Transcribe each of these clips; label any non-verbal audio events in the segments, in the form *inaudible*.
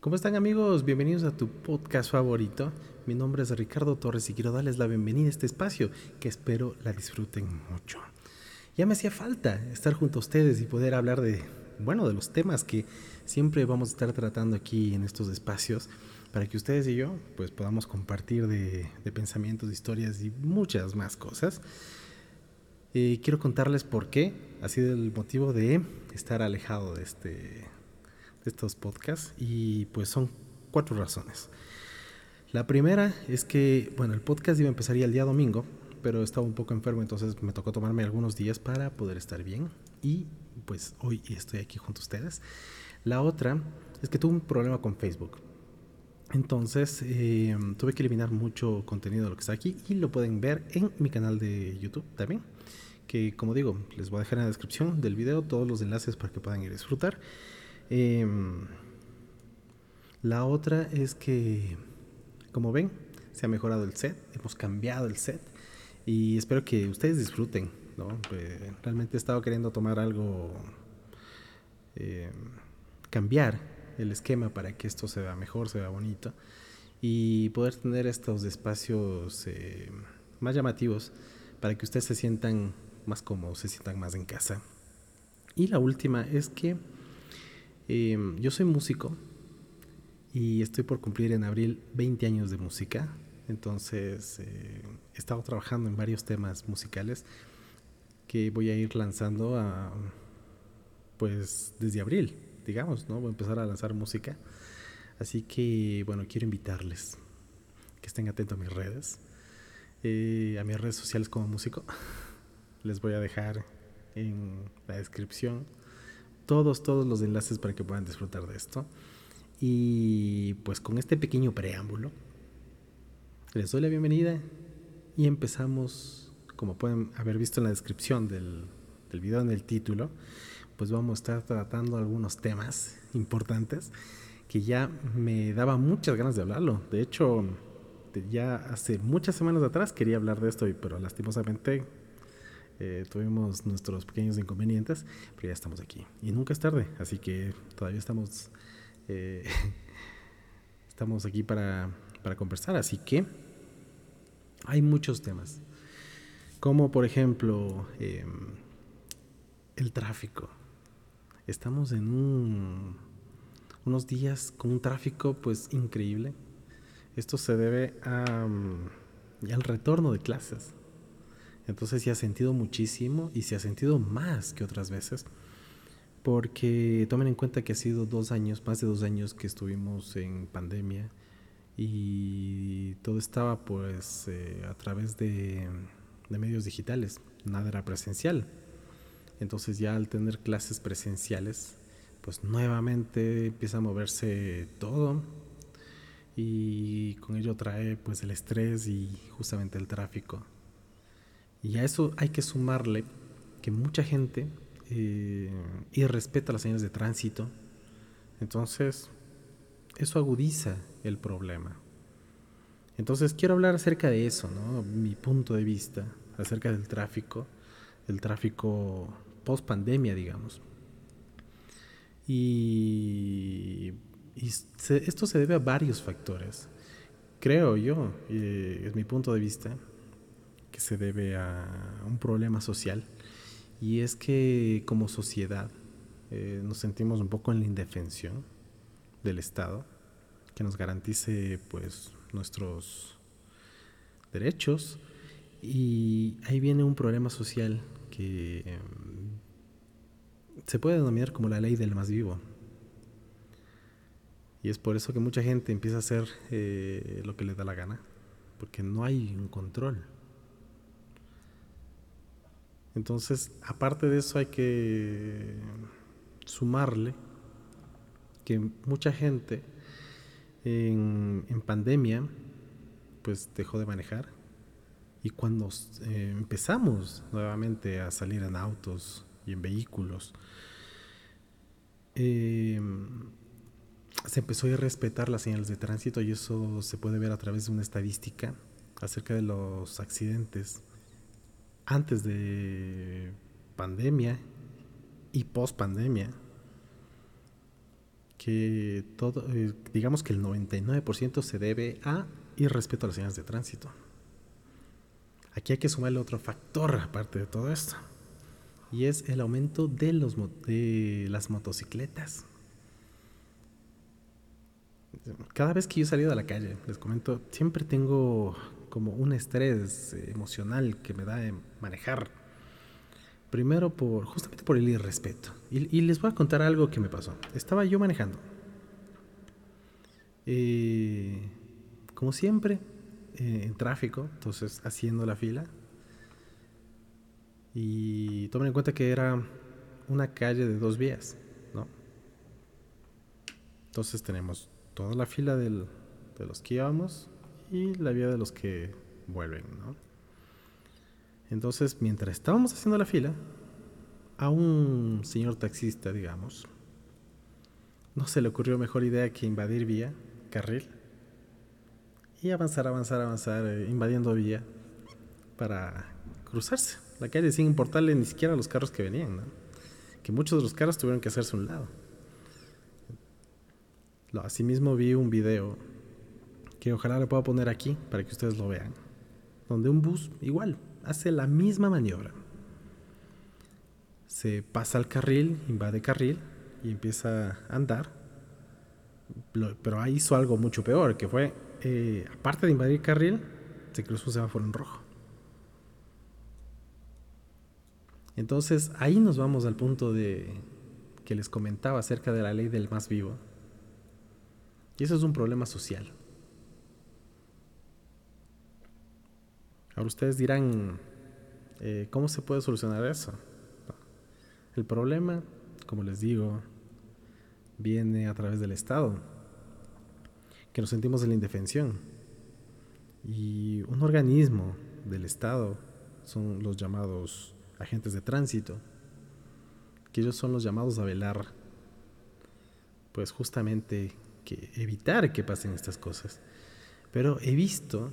¿Cómo están amigos? Bienvenidos a tu podcast favorito. Mi nombre es Ricardo Torres y quiero darles la bienvenida a este espacio que espero la disfruten mucho. Ya me hacía falta estar junto a ustedes y poder hablar de, bueno, de los temas que siempre vamos a estar tratando aquí en estos espacios para que ustedes y yo pues podamos compartir de, pensamientos, historias y muchas más cosas. Eh, quiero contarles por qué ha sido el motivo de estar alejado de este de estos podcasts y pues son cuatro razones. La primera es que, bueno, el podcast iba a empezar ya el día domingo, pero estaba un poco enfermo, entonces me tocó tomarme algunos días para poder estar bien y pues hoy estoy aquí junto a ustedes. La otra es que tuve un problema con Facebook. Entonces eh, tuve que eliminar mucho contenido de lo que está aquí y lo pueden ver en mi canal de YouTube también. Que como digo, les voy a dejar en la descripción del video todos los enlaces para que puedan ir a disfrutar. Em, la otra es que, como ven, se ha mejorado el set, hemos cambiado el set y espero que ustedes disfruten. Pues, realmente he estado queriendo tomar algo, em, cambiar el esquema para que esto se vea mejor, se vea bonito y poder tener estos espacios em, más llamativos para que ustedes se sientan más cómodos, se sientan más en casa. Y la última es que Em, yo soy músico y estoy por cumplir en abril 20 años de música. Entonces eh, he estado trabajando en varios temas musicales que voy a ir lanzando a, pues desde abril, digamos, ¿no? Voy a empezar a lanzar música. Así que, bueno, quiero invitarles que estén atentos a mis redes, eh, a mis redes sociales como músico. *laughs* Les voy a dejar en la descripción todos, todos los enlaces para que puedan disfrutar de esto. Y pues con este pequeño preámbulo, les doy la bienvenida y empezamos, como pueden haber visto en la descripción del, del video en el título, pues vamos a estar tratando algunos temas importantes que ya me daba muchas ganas de hablarlo. De hecho, ya hace muchas semanas atrás quería hablar de esto, pero lastimosamente eh, tuvimos nuestros pequeños inconvenientes, pero ya estamos aquí. Y nunca es tarde, así que todavía estamos, eh, *laughs* estamos aquí para, para conversar. Así que hay muchos temas, como por ejemplo em, el tráfico. Estamos en un, unos días con un tráfico pues increíble. Esto se debe mm, al retorno de clases. Entonces se ha sentido muchísimo y se ha sentido más que otras veces. Porque tomen en cuenta que ha sido dos años, más de dos años que estuvimos en pandemia y todo estaba pues eh, a través de, de medios digitales, nada era presencial. Entonces ya al tener clases presenciales, pues nuevamente empieza a moverse todo y con ello trae pues el estrés y justamente el tráfico. Y a eso hay que sumarle que mucha gente eh, irrespeta las señales de tránsito. Entonces, eso agudiza el problema. Entonces, quiero hablar acerca de eso, ¿no? Mi punto de vista acerca del tráfico, el tráfico post pandemia, digamos. Y, esto se debe a varios factores. Creo yo, eh, es mi punto de vista, se debe a un problema social y es que como sociedad eh, nos sentimos un poco en la indefensión del Estado que nos garantice pues nuestros derechos. Y ahí viene un problema social que em, se puede denominar como la ley del más vivo. Y es por eso que mucha gente empieza a hacer eh, lo que le da la gana porque no hay un control entonces, aparte de eso hay que sumarle que mucha gente en, pandemia pues dejó de manejar. Y cuando eh, empezamos nuevamente a salir en autos y en vehículos em, se empezó a respetar las señales de tránsito y eso se puede ver a través de una estadística acerca de los accidentes antes de pandemia y post pandemia. que todo, eh, digamos que el 99% se debe a irrespeto a las señales de tránsito. Aquí hay que sumarle otro factor aparte de todo esto. Y es el aumento de, los, de las motocicletas. Cada vez que yo he salido a la calle, les comento, siempre tengo como un estrés emocional que me da de manejar. Primero por justamente por el irrespeto. Y, les voy a contar algo que me pasó. Estaba yo manejando. Eh, como siempre, eh, en tráfico, entonces haciendo la fila. Y tomen en cuenta que era una calle de dos vías, ¿no? Entonces tenemos toda la fila de los que íbamos y la vía de los que vuelven, ¿no? Entonces, mientras estábamos haciendo la fila, a un señor taxista, digamos, no se le ocurrió mejor idea que invadir vía, carril, y avanzar, avanzar, avanzar, eh, invadiendo vía para cruzarse la calle sin importarle ni siquiera a los carros que venían, que muchos de los carros tuvieron que hacerse un lado. Asimismo vi un video que ojalá le pueda poner aquí para que ustedes lo vean, donde un bus igual hace la misma maniobra. Se pasa al carril, invade carril y empieza a andar, pero ahí hizo algo mucho peor, que fue eh, aparte de invadir carril, se cruzó un semáforo en rojo. Entonces ahí nos vamos al punto de que les comentaba acerca de la ley del más vivo. Y eso es un problema social. Ahora ustedes dirán, eh, ¿cómo se puede solucionar eso? El problema, como les digo, viene a través del Estado que nos sentimos en la indefensión. Y un organismo del Estado son los llamados agentes de tránsito, que ellos son los llamados a velar, pues justamente que evitar que pasen estas cosas. Pero he visto,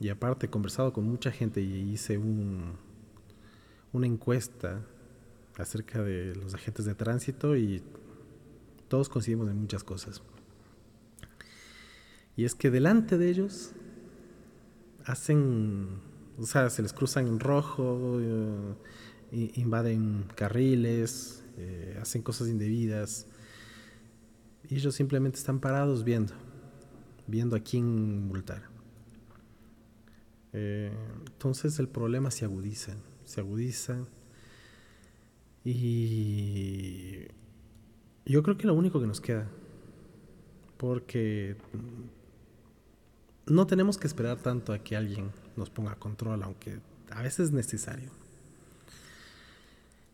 y aparte he conversado con mucha gente y hice un, una encuesta acerca de los agentes de tránsito y todos coincidimos en muchas cosas. Y es que delante de ellos hacen, o sea, se les cruzan en rojo, eh, invaden carriles, eh, hacen cosas indebidas. Y ellos simplemente están parados viendo, viendo a quién multar. Eh, entonces el problema se agudiza, se agudiza. Y yo creo que lo único que nos queda, porque no tenemos que esperar tanto a que alguien nos ponga control, aunque a veces es necesario.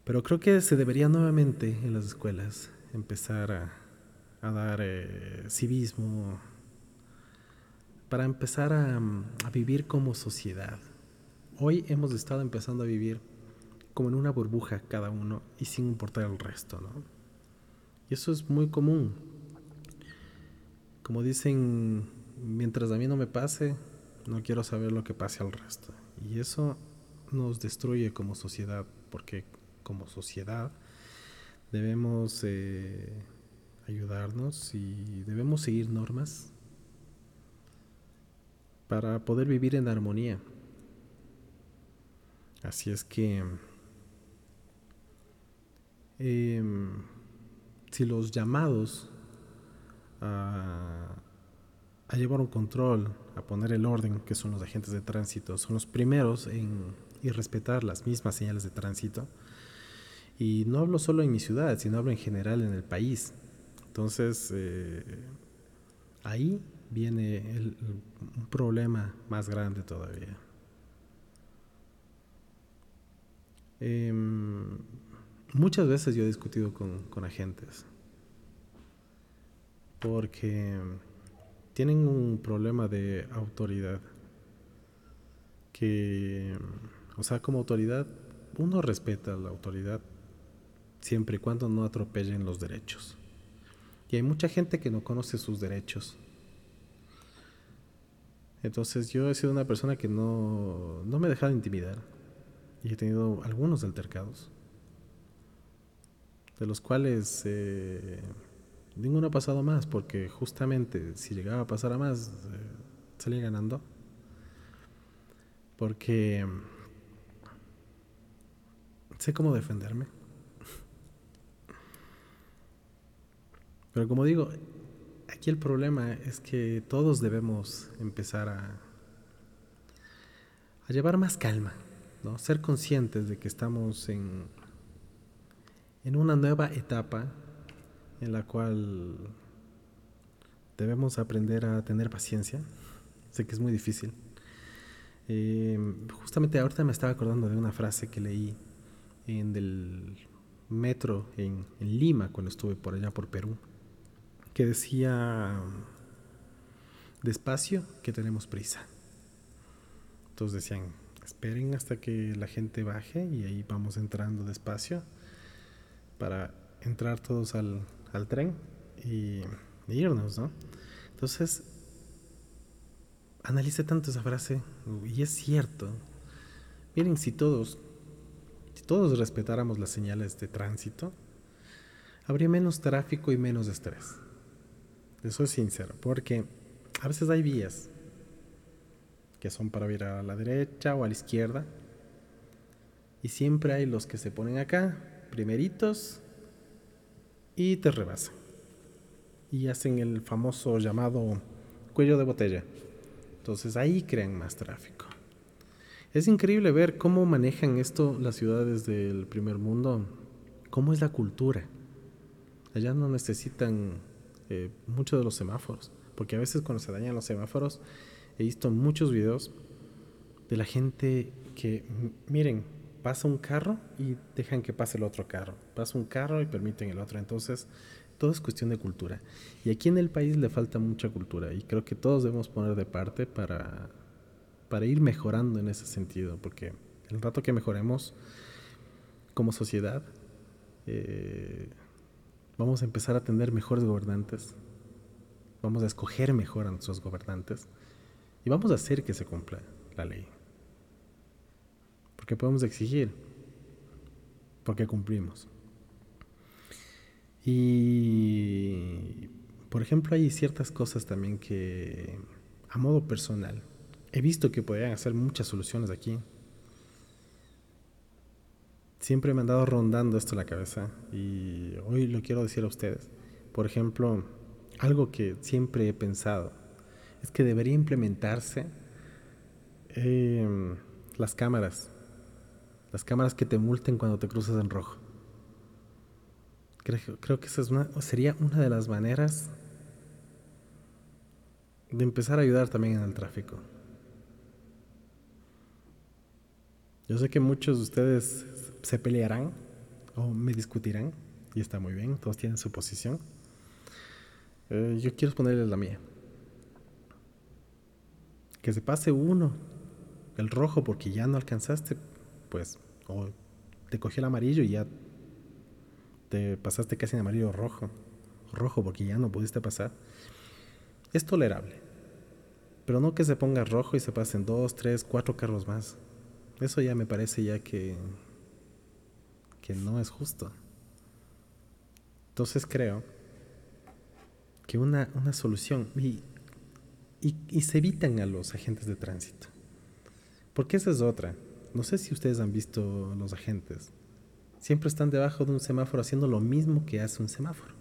Pero creo que se debería nuevamente en las escuelas empezar a, dar eh, civismo, para empezar a, vivir como sociedad. Hoy hemos estado empezando a vivir como en una burbuja cada uno y sin importar el resto, ¿no? Y eso es muy común. Como dicen mientras a mí no me pase, no quiero saber lo que pase al resto. Y eso nos destruye como sociedad, porque como sociedad debemos eh, ayudarnos y debemos seguir normas para poder vivir en armonía. Así es que em, si los llamados a a llevar un control, a poner el orden, que son los agentes de tránsito, son los primeros en irrespetar las mismas señales de tránsito. Y no hablo solo en mi ciudad, sino hablo en general en el país. Entonces, eh, ahí viene un problema más grande todavía. Em, muchas veces yo he discutido con, con agentes porque tienen un problema de autoridad. Que, o sea, como autoridad, uno respeta la autoridad siempre y cuando no atropellen los derechos. Y hay mucha gente que no conoce sus derechos. Entonces yo he sido una persona que no, no me he dejado intimidar. Y he tenido algunos altercados. De los cuales eh, ninguno ha pasado más, porque justamente si llegaba a pasar a más, eh, salía ganando. Porque sé cómo defenderme. Pero como digo, aquí el problema es que todos debemos empezar a, llevar más calma, ¿no? ser conscientes de que estamos en, una nueva etapa en la cual debemos aprender a tener paciencia. Sé que es muy difícil. Eh, justamente ahorita me estaba acordando de una frase que leí en el metro en Lima cuando estuve por allá por Perú que decía, despacio, que tenemos prisa. Entonces decían, esperen hasta que la gente baje y ahí vamos entrando despacio para entrar todos al, al tren y, irnos, ¿no? Entonces, analice tanto esa frase y es cierto. Miren, si todos, si todos respetáramos las señales de tránsito, habría menos tráfico y menos estrés. Eso es sincero, porque a veces hay vías que son para ir a la derecha o a la izquierda. Y siempre hay los que se ponen acá, primeritos, y te rebasan. Y hacen el famoso llamado cuello de botella. Entonces ahí crean más tráfico. Es increíble ver cómo manejan esto las ciudades del primer mundo, cómo es la cultura. Allá no necesitan eh, muchos de los semáforos. Porque a veces cuando se dañan los semáforos, he visto muchos videos de la gente que, miren, pasa un carro y dejan que pase el otro carro. Pasa un carro y permiten el otro. Entonces, todo es cuestión de cultura. Y aquí en el país le falta mucha cultura y creo que todos debemos poner de parte para, para ir mejorando en ese sentido. Porque el rato que mejoremos como sociedad, eh, Vamos a empezar a tener mejores gobernantes. Vamos a escoger mejor a nuestros gobernantes. Y vamos a hacer que se cumpla la ley. Porque podemos exigir. Porque cumplimos. Y, por ejemplo, hay ciertas cosas también que, a modo personal, he visto que podrían hacer muchas soluciones aquí siempre me han dado rondando esto en la cabeza y hoy lo quiero decir a ustedes. Por ejemplo, algo que siempre he pensado es que debería implementarse em, las cámaras, las cámaras que te multen cuando te cruzas en rojo. Creo, que esa es una, sería una de las maneras de empezar a ayudar también en el tráfico. Yo sé que muchos de ustedes se pelearán o me discutirán y está muy bien, todos tienen su posición. Eh, yo quiero ponerles la mía. Que se pase uno, el rojo, porque ya no alcanzaste, pues, o te cogió el amarillo y ya te pasaste casi en amarillo rojo, rojo porque ya no pudiste pasar. Es tolerable, pero no que se ponga rojo y se pasen dos, tres, cuatro carros más. Eso ya me parece ya que, que no es justo. Entonces creo que una, una solución, y, y, se evitan a los agentes de tránsito, porque esa es otra. No sé si ustedes han visto los agentes. Siempre están debajo de un semáforo haciendo lo mismo que hace un semáforo.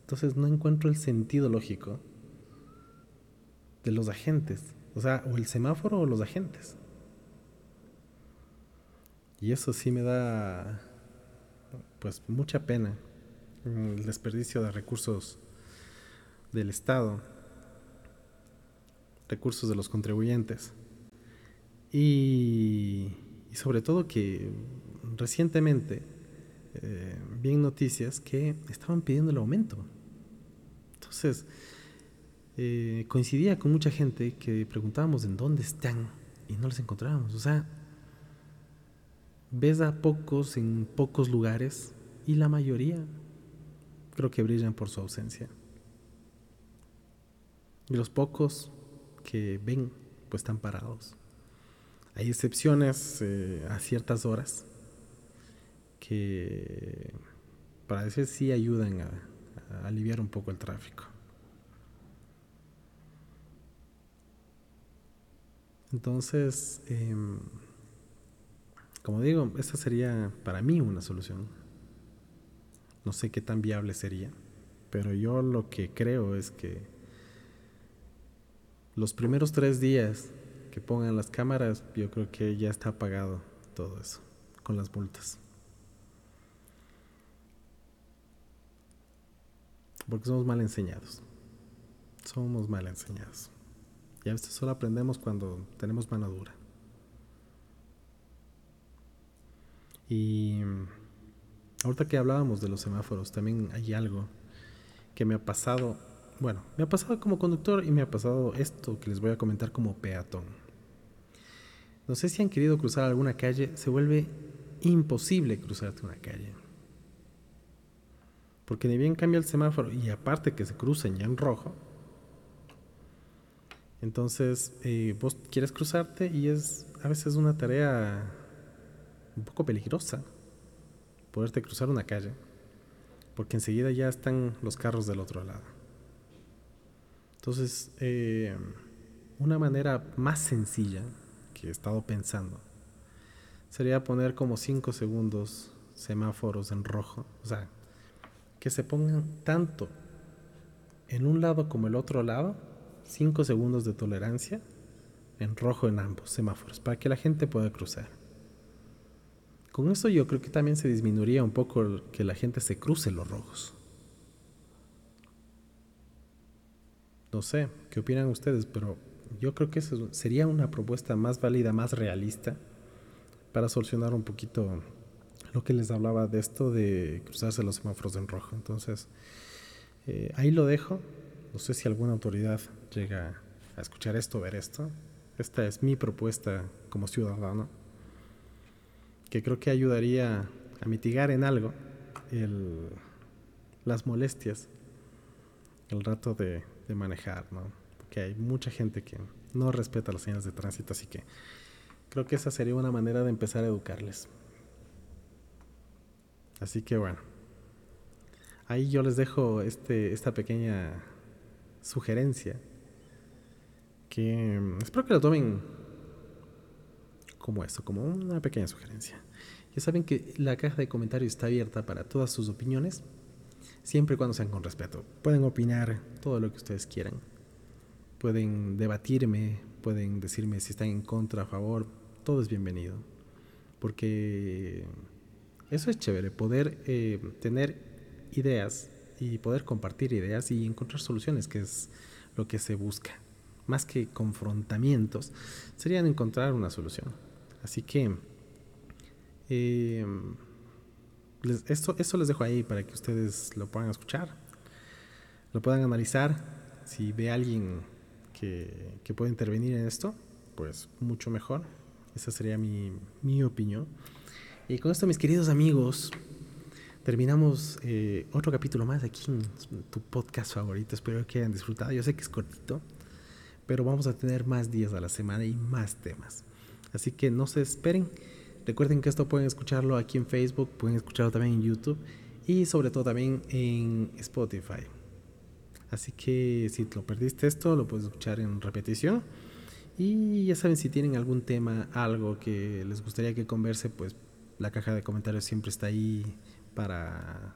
Entonces no encuentro el sentido lógico de los agentes. O sea, o el semáforo o los agentes. Y eso sí me da pues mucha pena el desperdicio de recursos del Estado, recursos de los contribuyentes. Y, sobre todo que recientemente eh, vi en noticias que estaban pidiendo el aumento. Entonces, eh, coincidía con mucha gente que preguntábamos en dónde están y no les encontrábamos. O sea, ves a pocos en pocos lugares y la mayoría creo que brillan por su ausencia. Y los pocos que ven, pues están parados. Hay excepciones eh, a ciertas horas que, para decir sí, ayudan a, aliviar un poco el tráfico. Entonces, em, como digo, esta sería para mí una solución. No sé qué tan viable sería, pero yo lo que creo es que los primeros tres días que pongan las cámaras, yo creo que ya está apagado todo eso con las multas. Porque somos mal enseñados. Somos mal enseñados. Y a veces solo aprendemos cuando tenemos mano dura. Y ahorita que hablábamos de los semáforos, también hay algo que me ha pasado. Bueno, me ha pasado como conductor y me ha pasado esto que les voy a comentar como peatón. No sé si han querido cruzar alguna calle, se vuelve imposible cruzarte una calle. Porque ni bien cambia el semáforo y aparte que se crucen ya en rojo, entonces eh, vos quieres cruzarte y es a veces una tarea un poco peligrosa poderte cruzar una calle, porque enseguida ya están los carros del otro lado. Entonces, eh, una manera más sencilla que he estado pensando sería poner como 5 segundos semáforos en rojo, o sea, que se pongan tanto en un lado como el otro lado, 5 segundos de tolerancia en rojo en ambos semáforos, para que la gente pueda cruzar. Con eso yo creo que también se disminuiría un poco que la gente se cruce los rojos. No sé, ¿qué opinan ustedes? Pero yo creo que eso sería una propuesta más válida, más realista para solucionar un poquito lo que les hablaba de esto de cruzarse los semáforos en rojo. Entonces, eh, ahí lo dejo. No sé si alguna autoridad llega a escuchar esto, ver esto. Esta es mi propuesta como ciudadano que creo que ayudaría a mitigar en algo las molestias el rato de, manejar, ¿no? Porque hay mucha gente que no respeta las señales de tránsito, así que creo que esa sería una manera de empezar a educarles. Así que bueno, ahí yo les dejo este, esta pequeña sugerencia que mm, espero que lo tomen como eso, como una pequeña sugerencia. Ya saben que la caja de comentarios está abierta para todas sus opiniones, siempre y cuando sean con respeto. Pueden opinar todo lo que ustedes quieran. Pueden debatirme, pueden decirme si están en contra, a favor, todo es bienvenido. Porque eso es chévere, poder eh, tener ideas y poder compartir ideas y encontrar soluciones, que es lo que se busca. Más que confrontamientos, serían encontrar una solución. Así que eh, esto, esto les dejo ahí para que ustedes lo puedan escuchar, lo puedan analizar. Si ve alguien que, que puede intervenir en esto, pues mucho mejor. Esa sería mi, mi opinión. Y con esto, mis queridos amigos, terminamos eh, otro capítulo más aquí en tu podcast favorito. Espero que hayan disfrutado. Yo sé que es cortito, pero vamos a tener más días a la semana y más temas. Así que no se esperen. Recuerden que esto pueden escucharlo aquí en Facebook, pueden escucharlo también en YouTube y sobre todo también en Spotify. Así que si lo perdiste esto, lo puedes escuchar en repetición. Y ya saben, si tienen algún tema, algo que les gustaría que converse, pues la caja de comentarios siempre está ahí para,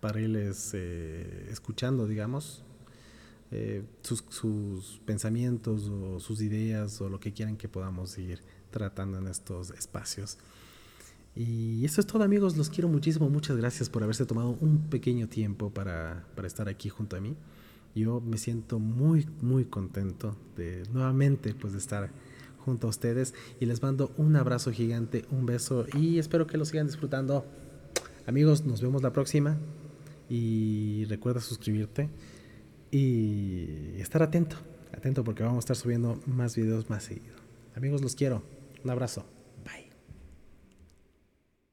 para irles eh, escuchando, digamos. Eh, sus, sus, pensamientos o sus ideas o lo que quieran que podamos ir tratando en estos espacios. Y eso es todo amigos, los quiero muchísimo, muchas gracias por haberse tomado un pequeño tiempo para, para estar aquí junto a mí. Yo me siento muy, muy contento de nuevamente pues de estar junto a ustedes y les mando un abrazo gigante, un beso y espero que lo sigan disfrutando. Amigos, nos vemos la próxima y recuerda suscribirte y estar atento, atento porque vamos a estar subiendo más videos más seguido. Amigos, los quiero. Un abrazo.